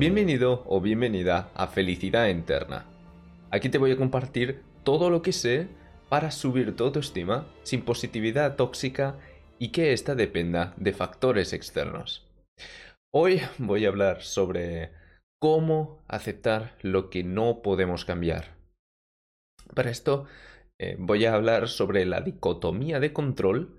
Bienvenido o bienvenida a Felicidad Interna. Aquí te voy a compartir todo lo que sé para subir tu autoestima sin positividad tóxica y que ésta dependa de factores externos. Hoy voy a hablar sobre cómo aceptar lo que no podemos cambiar. Para esto eh, voy a hablar sobre la dicotomía de control.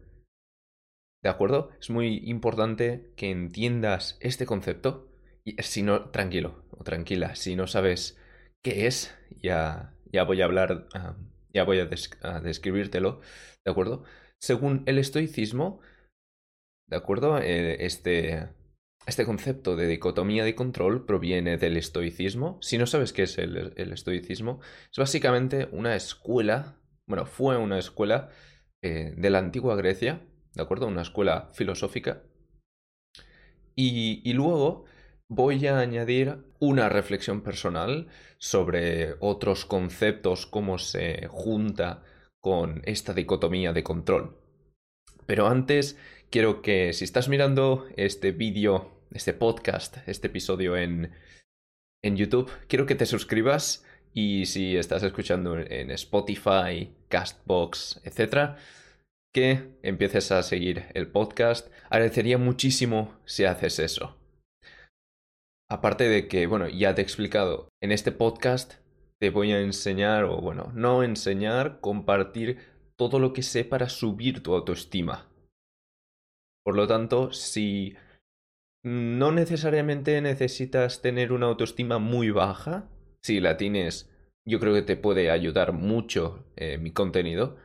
¿De acuerdo? Es muy importante que entiendas este concepto. Y si no, tranquilo o tranquila, si no sabes qué es, ya, ya voy a hablar, ya voy a, describírtelo, ¿de acuerdo? Según el estoicismo, ¿de acuerdo? Eh, este, este concepto de dicotomía de control proviene del estoicismo. Si no sabes qué es el, estoicismo, es básicamente una escuela, bueno, fue una escuela eh, de la antigua Grecia, ¿de acuerdo? Una escuela filosófica. Y, luego voy a añadir una reflexión personal sobre otros conceptos, cómo se junta con esta dicotomía de control. Pero antes quiero que si estás mirando este vídeo, este podcast, este episodio en, en YouTube, quiero que te suscribas y si estás escuchando en Spotify, Castbox, etc., que empieces a seguir el podcast. Agradecería muchísimo si haces eso. Aparte de que, bueno, ya te he explicado, en este podcast te voy a enseñar, o bueno, no enseñar, compartir todo lo que sé para subir tu autoestima. Por lo tanto, si no necesariamente necesitas tener una autoestima muy baja, si la tienes, yo creo que te puede ayudar mucho eh, mi contenido.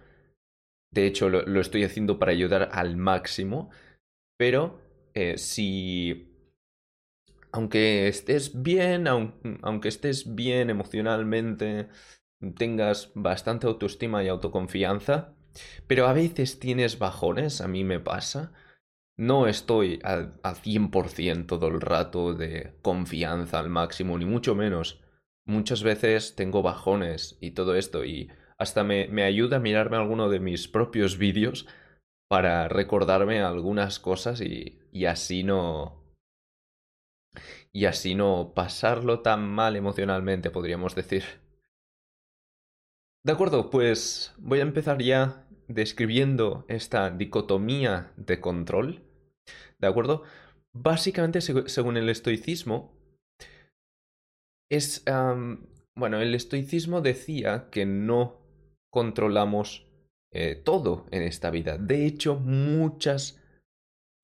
De hecho, lo, estoy haciendo para ayudar al máximo, pero eh, si aunque estés bien, aunque estés bien emocionalmente, tengas bastante autoestima y autoconfianza, pero a veces tienes bajones, a mí me pasa. No estoy al, 100% todo el rato de confianza al máximo, ni mucho menos. Muchas veces tengo bajones y todo esto, y hasta me, me ayuda a mirarme alguno de mis propios vídeos para recordarme algunas cosas y, y así no. Y así no pasarlo tan mal emocionalmente, podríamos decir. De acuerdo, pues voy a empezar ya describiendo esta dicotomía de control. ¿De acuerdo? Básicamente, según el estoicismo, es... bueno, el estoicismo decía que no controlamos eh, todo en esta vida. De hecho, muchas,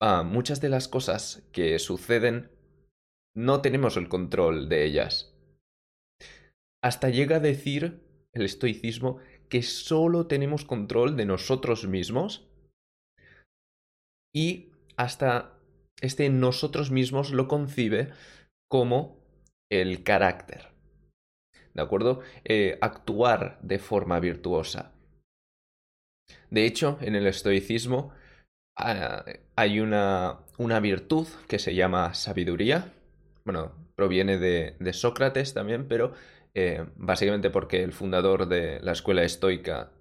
ah, muchas de las cosas que suceden no tenemos el control de ellas. Hasta llega a decir el estoicismo que solo tenemos control de nosotros mismos y hasta este nosotros mismos lo concibe como el carácter. ¿De acuerdo? Eh, actuar de forma virtuosa. De hecho, en el estoicismo ah, hay una, una virtud que se llama sabiduría. Bueno, proviene de, de Sócrates también, pero eh, básicamente porque el fundador de la escuela estoica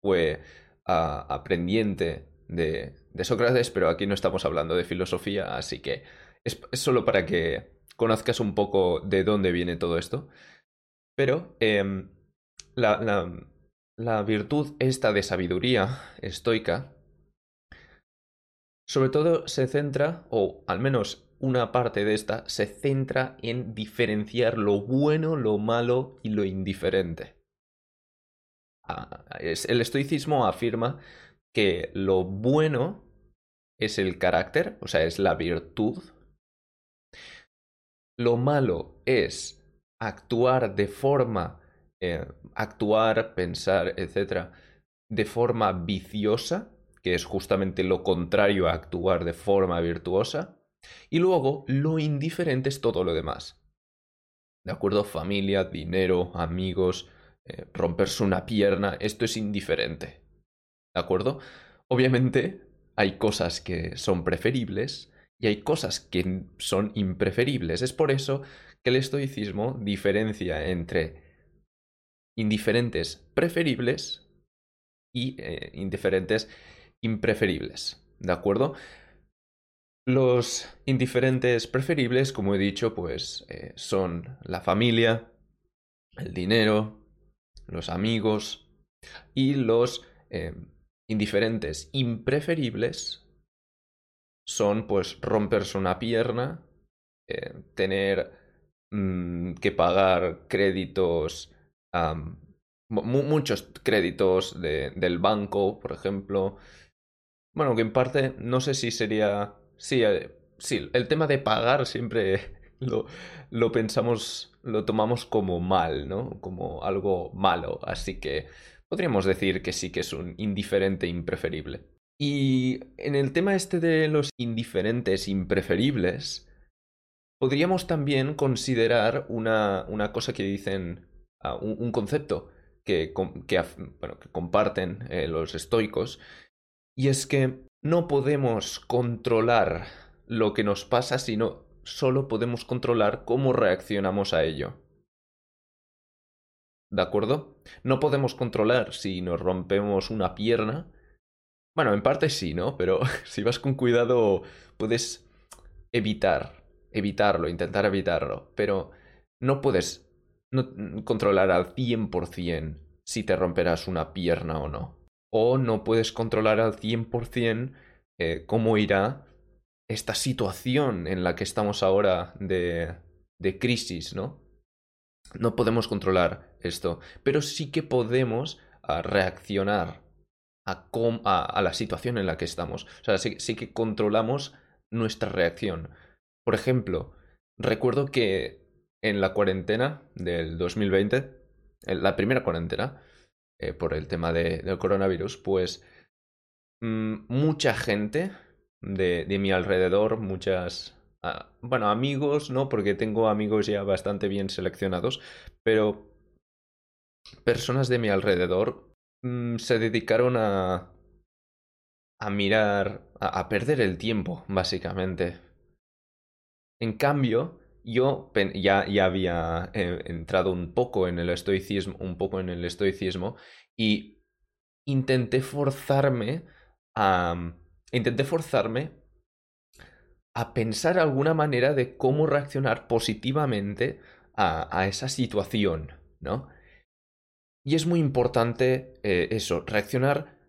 fue ah, aprendiente de, Sócrates, pero aquí no estamos hablando de filosofía, así que es, solo para que conozcas un poco de dónde viene todo esto. Pero em, la, la, la virtud esta de sabiduría estoica, sobre todo se centra, o al menos una parte de esta se centra en diferenciar lo bueno, lo malo y lo indiferente. Ah, el estoicismo afirma que lo bueno es el carácter, o sea, es la virtud. Lo malo es actuar de forma, eh, actuar, pensar, etc., de forma viciosa, que es justamente lo contrario a actuar de forma virtuosa. Y luego, lo indiferente es todo lo demás. ¿De acuerdo? Familia, dinero, amigos, eh, romperse una pierna, esto es indiferente. ¿De acuerdo? Obviamente hay cosas que son preferibles y hay cosas que son impreferibles. Es por eso que el estoicismo diferencia entre indiferentes preferibles y eh, indiferentes impreferibles. ¿De acuerdo? Los indiferentes preferibles, como he dicho, pues eh, son la familia, el dinero, los amigos y los eh, indiferentes impreferibles son pues romperse una pierna, eh, tener mm, que pagar créditos, muchos créditos del banco, por ejemplo. Bueno, que en parte no sé si sería... Sí, eh, sí, el tema de pagar siempre lo, pensamos, lo tomamos como mal, ¿no? Como algo malo. Así que podríamos decir que sí que es un indiferente impreferible. Y en el tema este de los indiferentes impreferibles, podríamos también considerar una, una cosa que dicen, ah, un, concepto que, que, bueno, que comparten eh, los estoicos, y es que no podemos controlar lo que nos pasa, sino solo podemos controlar cómo reaccionamos a ello. ¿De acuerdo? No podemos controlar si nos rompemos una pierna. Bueno, en parte sí, ¿no? Pero si vas con cuidado puedes evitar, evitarlo, intentar evitarlo. Pero no puedes controlar al 100% si te romperás una pierna o no. O no puedes controlar al 100% eh, cómo irá esta situación en la que estamos ahora de, crisis, ¿no? No podemos controlar esto, pero sí que podemos ah, reaccionar a, la situación en la que estamos. O sea, sí, que controlamos nuestra reacción. Por ejemplo, recuerdo que en la cuarentena del 2020, en la primera cuarentena, eh, por el tema del coronavirus, pues mm, mucha gente de, de mi alrededor, muchas bueno, amigos, ¿no? Porque tengo amigos ya bastante bien seleccionados, pero personas de mi alrededor mm, se dedicaron a, a mirar, a, perder el tiempo, básicamente. En cambio, yo ya, ya había eh, entrado un poco en el estoicismo, un poco en el estoicismo, y intenté forzarme a. Intenté forzarme a pensar alguna manera de cómo reaccionar positivamente a, esa situación, ¿no? Y es muy importante eh, eso, reaccionar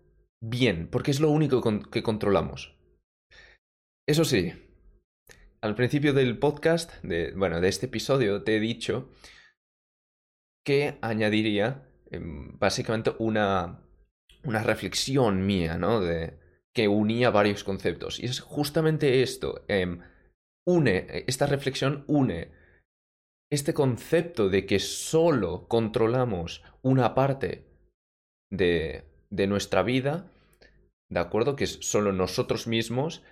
bien, porque es lo único que controlamos. Eso sí, al principio del podcast, de, bueno, de este episodio, te he dicho que añadiría em, básicamente una, una reflexión mía, ¿no? De, que unía varios conceptos. Y es justamente esto. Em, une, esta reflexión une este concepto de que solo controlamos una parte de, de nuestra vida, ¿de acuerdo? Que es solo nosotros mismos.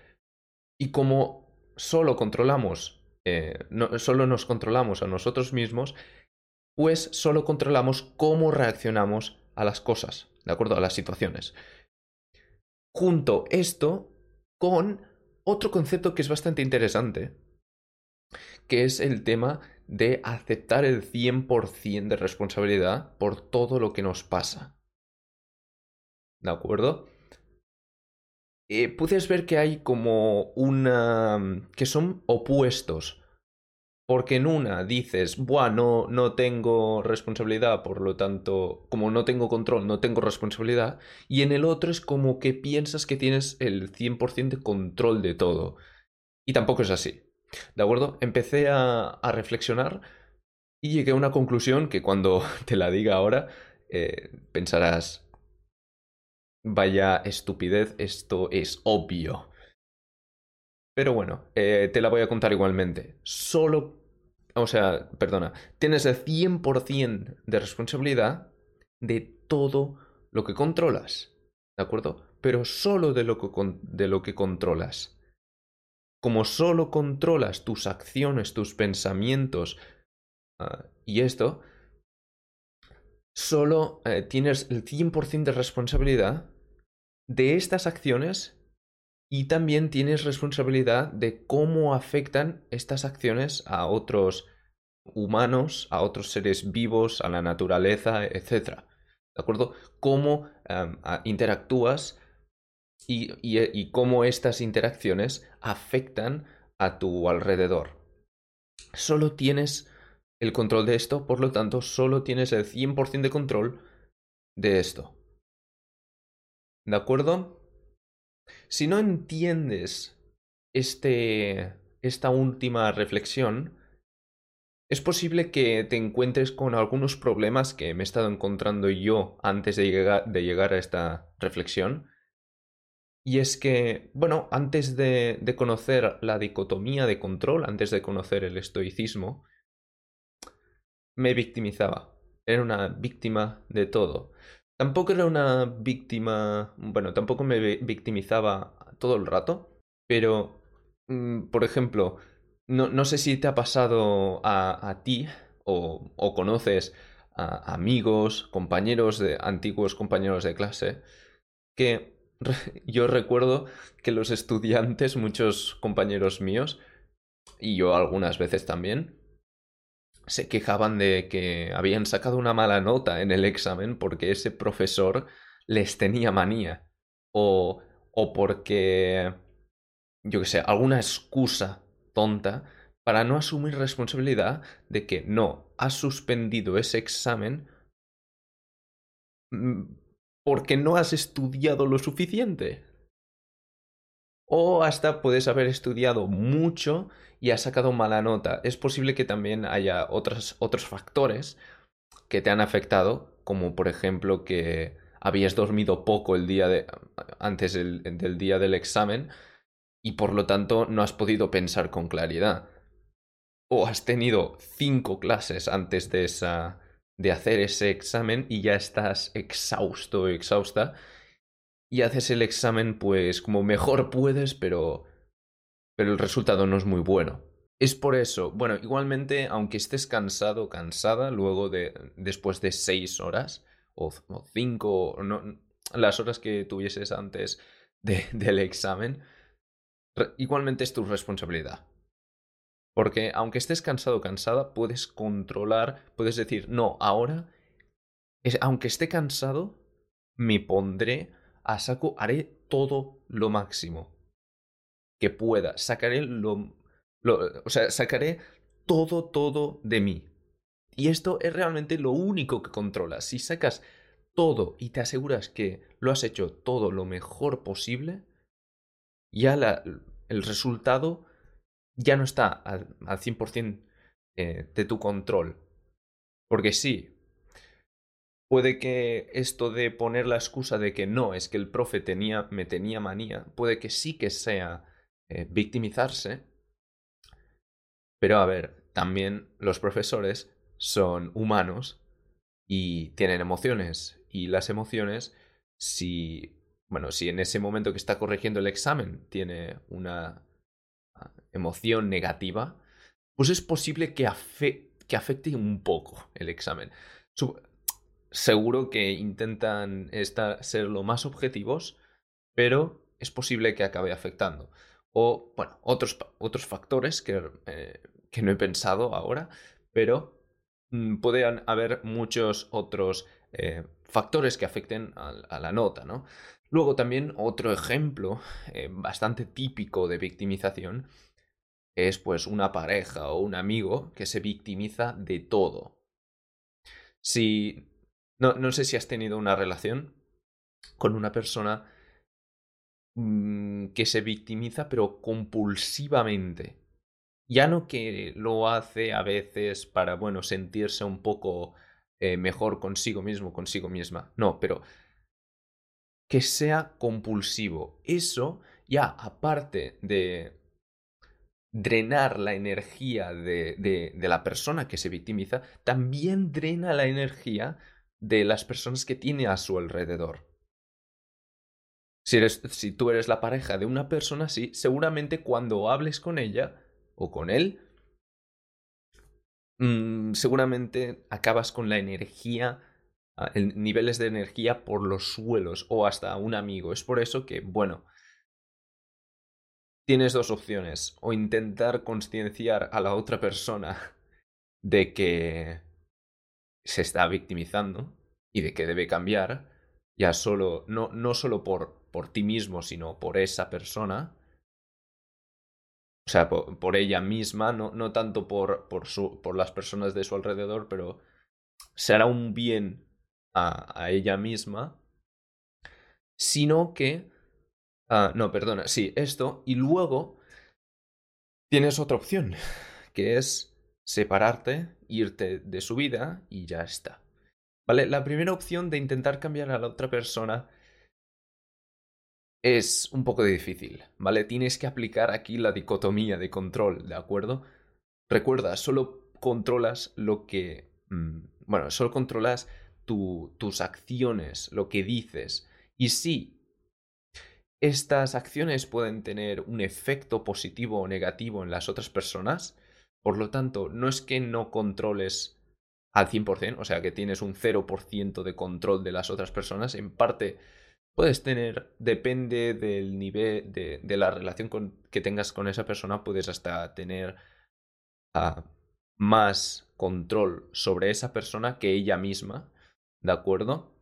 Y como solo controlamos, eh, solo nos controlamos a nosotros mismos, pues solo controlamos cómo reaccionamos a las cosas, ¿de acuerdo? A las situaciones junto esto con otro concepto que es bastante interesante, que es el tema de aceptar el 100% de responsabilidad por todo lo que nos pasa. ¿De acuerdo? Eh, puedes ver que hay como una... que son opuestos porque en una dices, Buah, no, no tengo responsabilidad, por lo tanto, como no tengo control, no tengo responsabilidad. Y en el otro es como que piensas que tienes el 100% de control de todo. Y tampoco es así. ¿De acuerdo? Empecé a, a reflexionar y llegué a una conclusión que cuando te la diga ahora eh, pensarás, vaya estupidez, esto es obvio. Pero bueno, eh, te la voy a contar igualmente. Solo, o sea, perdona, tienes el 100% de responsabilidad de todo lo que controlas. ¿De acuerdo? Pero solo de lo que, de lo que controlas. Como solo controlas tus acciones, tus pensamientos ah, y esto, solo eh, tienes el 100% de responsabilidad de estas acciones y también tienes responsabilidad de cómo afectan estas acciones a otros humanos, a otros seres vivos, a la naturaleza, etc. ¿De acuerdo? Cómo interactúas y, cómo estas interacciones afectan a tu alrededor. Solo tienes el control de esto, por lo tanto, solo tienes el 100% de control de esto. ¿De acuerdo? Si no entiendes este, esta última reflexión, es posible que te encuentres con algunos problemas que me he estado encontrando yo antes de llegar, de llegar a esta reflexión. Y es que, bueno, antes de, de conocer la dicotomía de control, antes de conocer el estoicismo, me victimizaba. Era una víctima de todo. Tampoco era una víctima, bueno, tampoco me victimizaba todo el rato, pero, mm, por ejemplo, no, no, sé si te ha pasado a, a ti o, o, conoces a amigos, compañeros de antiguos compañeros de clase, que yo recuerdo que los estudiantes, muchos compañeros míos, y yo algunas veces también, se quejaban de que habían sacado una mala nota en el examen porque ese profesor les tenía manía. O, o porque, yo qué sé, alguna excusa tonta para no asumir responsabilidad de que no, has suspendido ese examen mm, porque no has estudiado lo suficiente. O hasta puedes haber estudiado mucho y has sacado mala nota. Es posible que también haya otros, otros factores que te han afectado, como por ejemplo que habías dormido poco el día de, antes del día del examen y por lo tanto no has podido pensar con claridad. O has tenido cinco clases antes de esa de hacer ese examen y ya estás exhausto o exhausta y haces el examen pues como mejor puedes, pero pero el resultado no es muy bueno. Es por eso, bueno, igualmente, aunque estés cansado o cansada, luego de después de seis horas o, cinco, no, las horas que tuvieses antes de, del examen, igualmente es tu responsabilidad. Porque aunque estés cansado o cansada, puedes controlar, puedes decir, no, ahora, es, aunque esté cansado, me pondré a saco haré todo lo máximo que pueda. Sacaré lo, o sea, sacaré todo, todo de mí. Y esto es realmente lo único que controlas. Si sacas todo y te aseguras que lo has hecho todo lo mejor posible, ya el resultado ya no está al, al 100% eh, de tu control. Porque sí, Puede que esto de poner la excusa de que no, es que el profe tenía, me tenía manía, puede que sí que sea eh, victimizarse. Pero a ver, también los profesores son humanos y tienen emociones. Y las emociones, si, bueno, si en ese momento que está corrigiendo el examen tiene una ah, emoción negativa, pues es posible que, que afecte un poco el examen seguro que intentan ser lo más objetivos, pero es posible que acabe afectando. O, bueno, otros, otros factores que, eh, que no he pensado ahora, pero mm, pueden haber muchos otros eh, factores que afecten a, la nota, ¿no? Luego también otro ejemplo eh, bastante típico de victimización es pues una pareja o un amigo que se victimiza de todo. Si no, no sé si has tenido una relación con una persona mm, que se victimiza, pero compulsivamente. Ya no que lo hace a veces para, bueno, sentirse un poco eh, mejor consigo mismo, consigo misma. No, pero que sea compulsivo. Eso ya, aparte de drenar la energía de, de, de la persona que se victimiza, también drena la energía de las personas que tiene a su alrededor. Si, eres, si tú eres la pareja de una persona así, seguramente cuando hables con ella o con él, mm, seguramente acabas con la energía, ah, niveles de energía por los suelos o hasta un amigo. Es por eso que, bueno, tienes dos opciones. O intentar concienciar a la otra persona de que se está victimizando y de que debe cambiar, ya solo, no, no solo por, por ti mismo, sino por esa persona, o sea, por, ella misma, no, no tanto por, por, su, por las personas de su alrededor, pero será un bien a, a ella misma, sino que... Ah, no, perdona, sí, esto, y luego tienes otra opción, que es separarte, irte de su vida y ya está. ¿Vale? La primera opción de intentar cambiar a la otra persona es un poco difícil, ¿vale? Tienes que aplicar aquí la dicotomía de control, ¿de acuerdo? Recuerda, solo controlas lo que... Mm, bueno, solo controlas tus acciones, lo que dices. Y sí, estas acciones pueden tener un efecto positivo o negativo en las otras personas. Por lo tanto, no es que no controles al 100%, o sea, que tienes un 0% de control de las otras personas. En parte, puedes tener, depende del nivel de, de la relación que tengas con esa persona, puedes hasta tener ah, más control sobre esa persona que ella misma, ¿de acuerdo?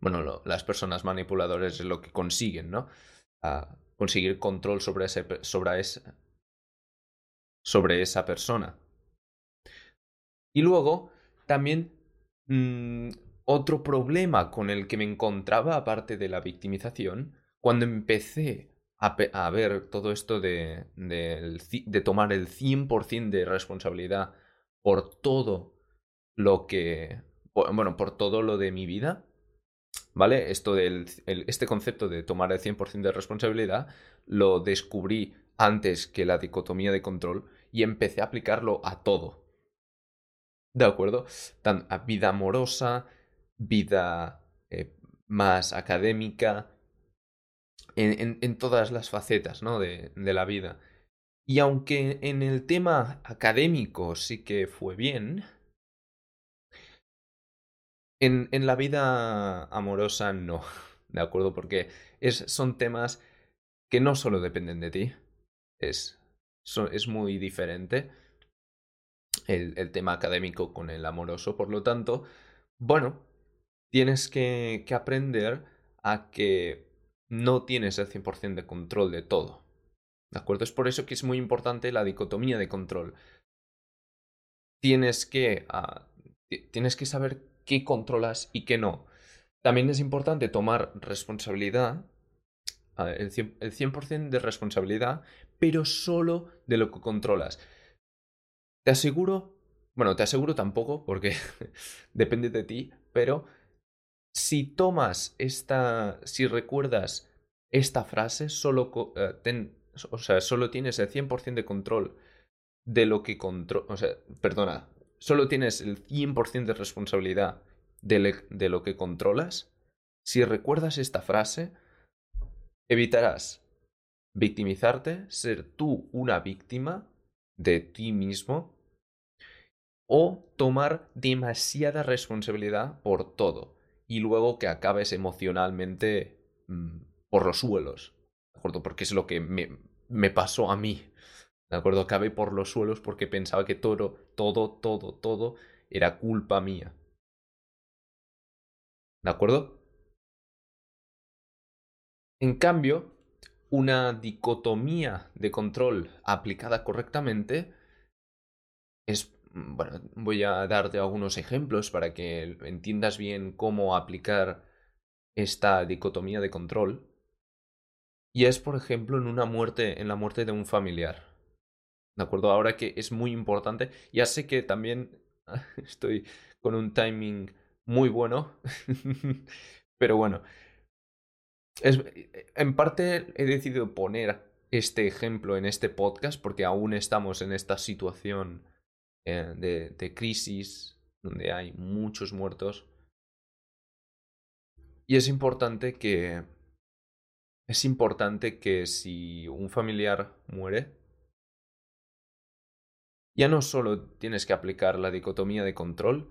bueno, las personas manipuladoras es lo que consiguen, ¿no? conseguir control sobre, ese, sobre, sobre esa persona. Y luego, también mm, otro problema con el que me encontraba, aparte de la victimización, cuando empecé a, ver todo esto de, de, tomar el 100% de responsabilidad por todo lo que, bueno, por todo lo de mi vida, ¿Vale? Esto del, este concepto de tomar el 100% de responsabilidad lo descubrí antes que la dicotomía de control y empecé a aplicarlo a todo. ¿De acuerdo? A vida amorosa, vida eh, más académica, en, todas las facetas ¿no? de, de la vida. Y aunque en el tema académico sí que fue bien, en, en la vida amorosa no, ¿de acuerdo? Porque es, son temas que no solo dependen de ti, es, es muy diferente el, el, tema académico con el amoroso, por lo tanto, bueno, tienes que, que aprender a que no tienes el 100% de control de todo, ¿de acuerdo? Es por eso que es muy importante la dicotomía de control. Tienes que, uh, tienes que saber qué controlas y qué no. También es importante tomar responsabilidad, el 100%, de responsabilidad, pero solo de lo que controlas. Te aseguro, bueno, te aseguro tampoco, porque depende de ti, pero si tomas esta, si recuerdas esta frase, solo, eh, o sea, solo tienes el 100% de control de lo que controla, o sea, perdona, solo tienes el 100% de responsabilidad de, de lo que controlas, si recuerdas esta frase, evitarás victimizarte, ser tú una víctima de ti mismo o tomar demasiada responsabilidad por todo y luego que acabes emocionalmente mm, por los suelos, ¿de acuerdo? Porque es lo que me, me pasó a mí. ¿De acuerdo? Acabé por los suelos porque pensaba que todo, todo, todo, todo era culpa mía. ¿De acuerdo? En cambio, una dicotomía de control aplicada correctamente es, bueno, voy a darte algunos ejemplos para que entiendas bien cómo aplicar esta dicotomía de control. Y es, por ejemplo, en una muerte, en la muerte de un familiar. ¿De acuerdo? Ahora que es muy importante. Ya sé que también estoy con un timing muy bueno. Pero bueno. En parte he decidido poner este ejemplo en este podcast porque aún estamos en esta situación eh, de, de crisis donde hay muchos muertos. Y es importante que... Es importante que si un familiar muere, ya no solo tienes que aplicar la dicotomía de control,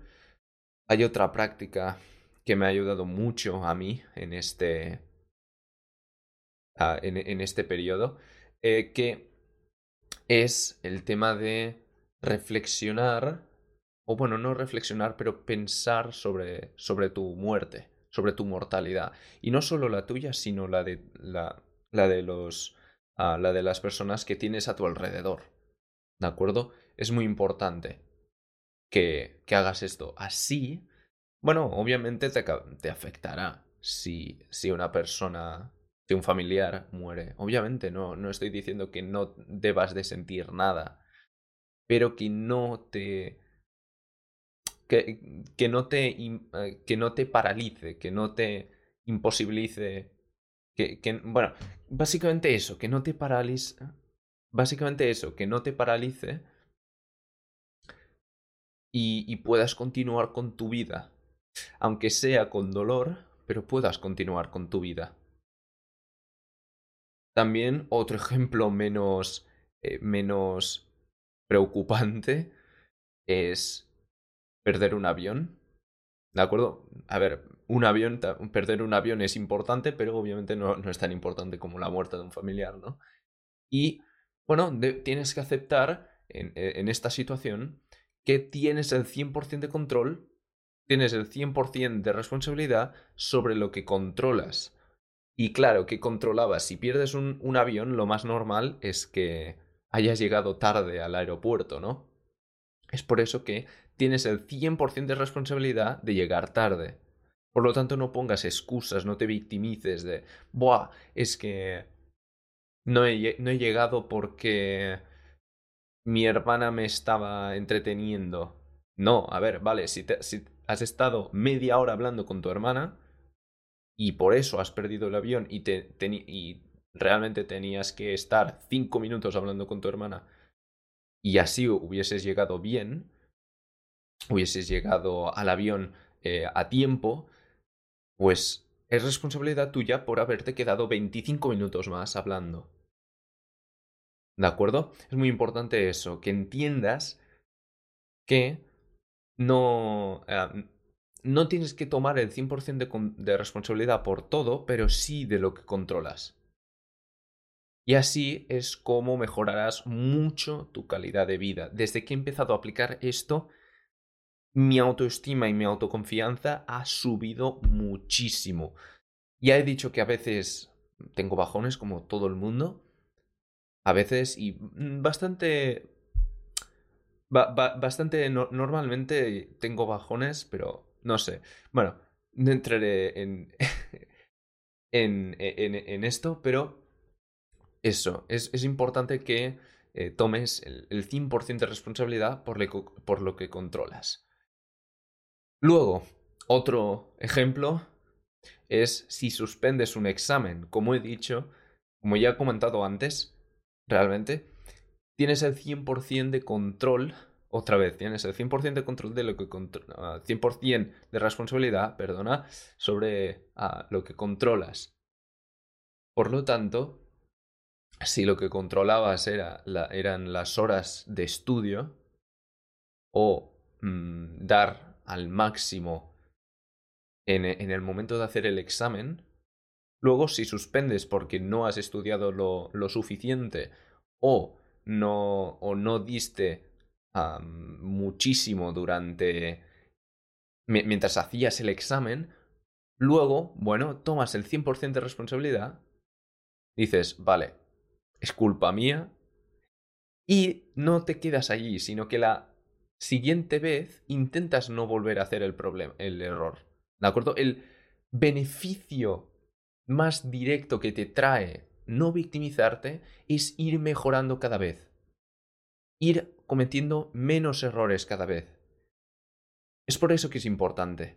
hay otra práctica que me ha ayudado mucho a mí en este, en, este periodo, eh, que es el tema de reflexionar, o bueno, no reflexionar, pero pensar sobre, sobre tu muerte, sobre tu mortalidad. Y no solo la tuya, sino la de, la, la de los, ah, la de las personas que tienes a tu alrededor. ¿De acuerdo? Es muy importante que, que hagas esto. Así, bueno, obviamente te, te afectará si, si una persona, si un familiar muere. Obviamente no, no estoy diciendo que no debas de sentir nada, pero que no te que, no te, eh, que no te paralice, que no te imposibilice, que, bueno, básicamente eso, que no te paralice, básicamente eso, que no te paralice y puedas continuar con tu vida, aunque sea con dolor, pero puedas continuar con tu vida. También otro ejemplo menos, eh, menos preocupante es perder un avión. ¿De acuerdo? A ver, un avión, perder un avión es importante, pero obviamente no, no es tan importante como la muerte de un familiar, ¿no? Y, bueno, tienes que aceptar en, en esta situación que tienes el 100% de control, tienes el 100% de responsabilidad sobre lo que controlas. Y claro, que controlabas. Si pierdes un, avión, lo más normal es que hayas llegado tarde al aeropuerto, ¿no? Es por eso que tienes el 100% de responsabilidad de llegar tarde. Por lo tanto, no pongas excusas, no te victimices de, Buah, es que no he, no he llegado porque mi hermana me estaba entreteniendo. No, a ver, vale, si, si has estado media hora hablando con tu hermana y por eso has perdido el avión y, te, y realmente tenías que estar cinco minutos hablando con tu hermana y así hubieses llegado bien, hubieses llegado al avión eh, a tiempo, pues es responsabilidad tuya por haberte quedado 25 minutos más hablando. ¿De acuerdo? Es muy importante eso, que entiendas que no, eh, no tienes que tomar el 100% de, de responsabilidad por todo, pero sí de lo que controlas. Y así es como mejorarás mucho tu calidad de vida. Desde que he empezado a aplicar esto, mi autoestima y mi autoconfianza ha subido muchísimo. Ya he dicho que a veces tengo bajones como todo el mundo. A veces y bastante... bastante normalmente tengo bajones, pero no sé. Bueno, no entraré en, en, en, en esto, pero eso, es, es importante que eh, tomes el, el 100% de responsabilidad por, por lo que controlas. Luego, otro ejemplo es si suspendes un examen. Como he dicho, como ya he comentado antes, realmente, tienes el 100% de control, otra vez, tienes el 100% de control de lo que 100% ah, de responsabilidad, perdona, sobre uh, lo que controlas. Por lo tanto, si lo que controlabas era eran las horas de estudio o mm, dar al máximo en, en, el momento de hacer el examen. Luego, si suspendes porque no has estudiado lo, lo suficiente o no, o no diste muchísimo durante... mientras hacías el examen, luego, bueno, tomas el 100% de responsabilidad, dices, vale, es culpa mía, y no te quedas allí, sino que la siguiente vez intentas no volver a hacer el problema, el error. ¿De acuerdo? El beneficio más directo que te trae no victimizarte es ir mejorando cada vez. Ir cometiendo menos errores cada vez. Es por eso que es importante.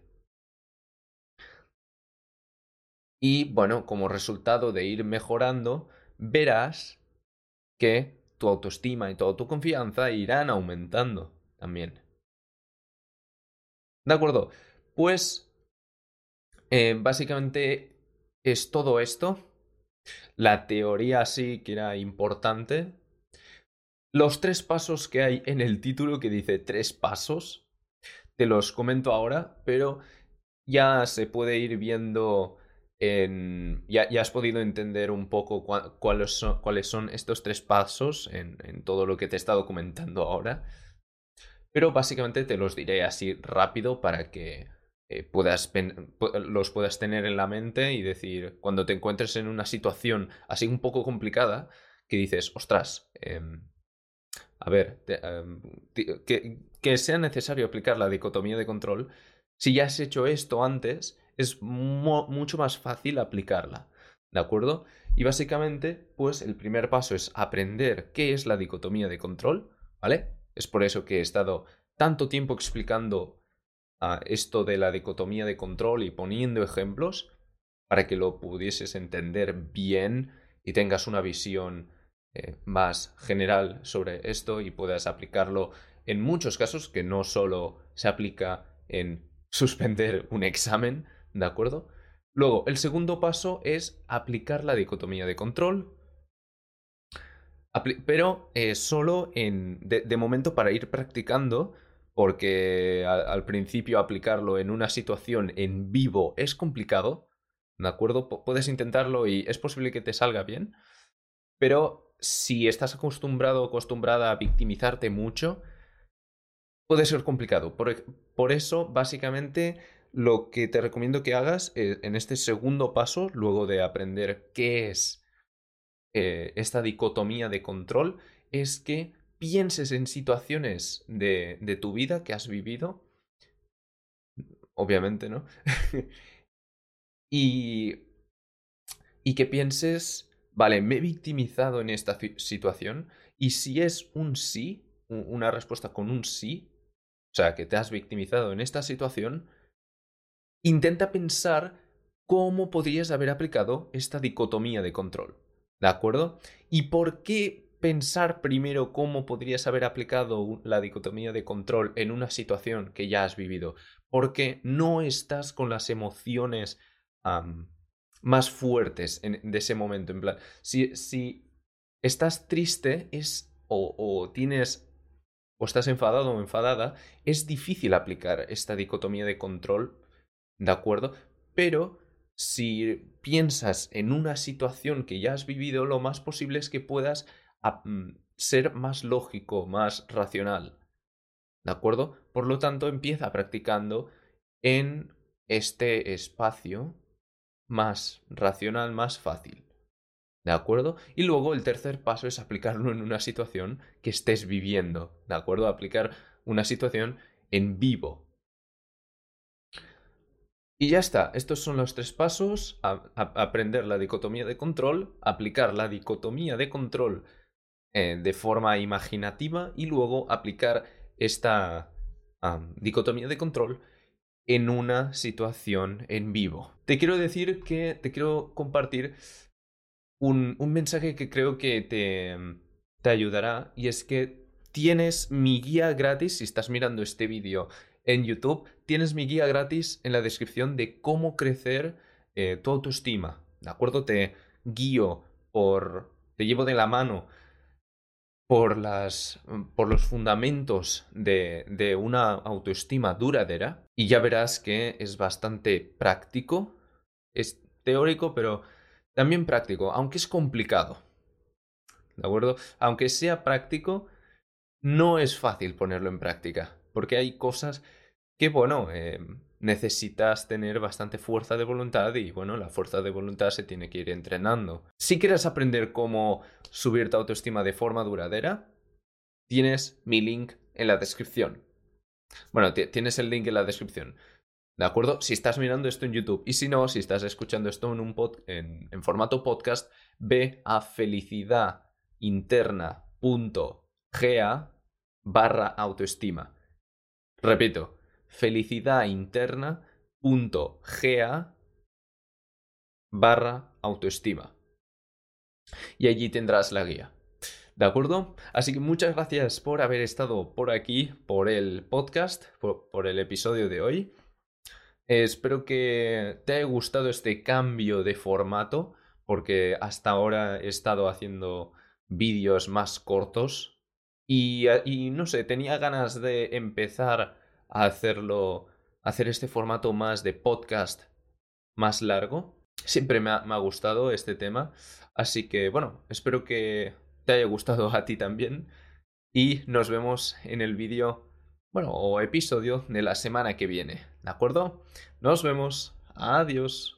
Y bueno, como resultado de ir mejorando, verás que tu autoestima y tu confianza irán aumentando también. ¿De acuerdo? Pues eh, básicamente es todo esto. La teoría sí que era importante. Los tres pasos que hay en el título que dice tres pasos, te los comento ahora, pero ya se puede ir viendo en... Ya, ya has podido entender un poco cuáles, son, cuáles son estos tres pasos en, todo lo que te he estado comentando ahora. Pero básicamente te los diré así rápido para que eh, puedas los puedas tener en la mente y decir, cuando te encuentres en una situación así un poco complicada, que dices, ostras, em, a ver, em, que, sea necesario aplicar la dicotomía de control, si ya has hecho esto antes, es mucho más fácil aplicarla, ¿de acuerdo? Y básicamente, pues el primer paso es aprender qué es la dicotomía de control, ¿vale? Es por eso que he estado tanto tiempo explicando ah, esto de la dicotomía de control y poniendo ejemplos para que lo pudieses entender bien y tengas una visión eh, más general sobre esto y puedas aplicarlo en muchos casos que no solo se aplica en suspender un examen, ¿de acuerdo? Luego, el segundo paso es aplicar la dicotomía de control, pero eh, solo en, de, momento para ir practicando, porque al principio aplicarlo en una situación en vivo es complicado, ¿de acuerdo? puedes intentarlo y es posible que te salga bien, pero si estás acostumbrado o acostumbrada a victimizarte mucho, puede ser complicado. por eso, básicamente, lo que te recomiendo que hagas eh, en este segundo paso, luego de aprender qué es eh, esta dicotomía de control, es que pienses en situaciones de, de tu vida que has vivido, obviamente, ¿no? y, y que pienses, vale, me he victimizado en esta situación y si es un sí, una respuesta con un sí, o sea, que te has victimizado en esta situación, intenta pensar cómo podrías haber aplicado esta dicotomía de control. ¿De acuerdo? ¿Y por qué pensar primero cómo podrías haber aplicado la dicotomía de control en una situación que ya has vivido? Porque no estás con las emociones más fuertes de ese momento. En plan, si, si estás triste es, o, o tienes o estás enfadado o enfadada, es difícil aplicar esta dicotomía de control ¿De acuerdo? Pero si piensas en una situación que ya has vivido, lo más posible es que puedas mm, ser más lógico, más racional. ¿De acuerdo? Por lo tanto, empieza practicando en este espacio más racional, más fácil. ¿De acuerdo? Y luego el tercer paso es aplicarlo en una situación que estés viviendo. ¿De acuerdo? Aplicar una situación en vivo. Y ya está, estos son los tres pasos, aprender la dicotomía de control, aplicar la dicotomía de control eh, de forma imaginativa y luego aplicar esta dicotomía de control en una situación en vivo. Te quiero decir que te quiero compartir un, mensaje que creo que te, te ayudará y es que tienes mi guía gratis si estás mirando este vídeo en YouTube, tienes mi guía gratis en la descripción de cómo crecer eh, tu autoestima. ¿De acuerdo? Te guío por. te llevo de la mano por, las, por los fundamentos de, de una autoestima duradera y ya verás que es bastante práctico. Es teórico, pero también práctico, aunque es complicado. ¿De acuerdo? Aunque sea práctico, no es fácil ponerlo en práctica porque hay cosas que, bueno, eh, necesitas tener bastante fuerza de voluntad y, bueno, la fuerza de voluntad se tiene que ir entrenando. Si quieres aprender cómo subir tu autoestima de forma duradera, tienes mi link en la descripción. Bueno, tienes el link en la descripción. ¿De acuerdo? Si estás mirando esto en YouTube y si no, si estás escuchando esto en, un pod en, formato podcast, ve a felicidadinterna.ga barra autoestima. Repito, felicidadinterna.ga barra autoestima. Y allí tendrás la guía. ¿De acuerdo? Así que muchas gracias por haber estado por aquí, por el podcast, por, el episodio de hoy. espero que te haya gustado este cambio de formato, porque hasta ahora he estado haciendo vídeos más cortos eh, y, no sé, tenía ganas de empezar hacerlo, hacer este formato más de podcast más largo. Siempre me ha, me ha gustado este tema. Así que bueno, espero que te haya gustado a ti también. Y nos vemos en el vídeo bueno, o episodio de la semana que viene, ¿de acuerdo? Nos vemos. Adiós.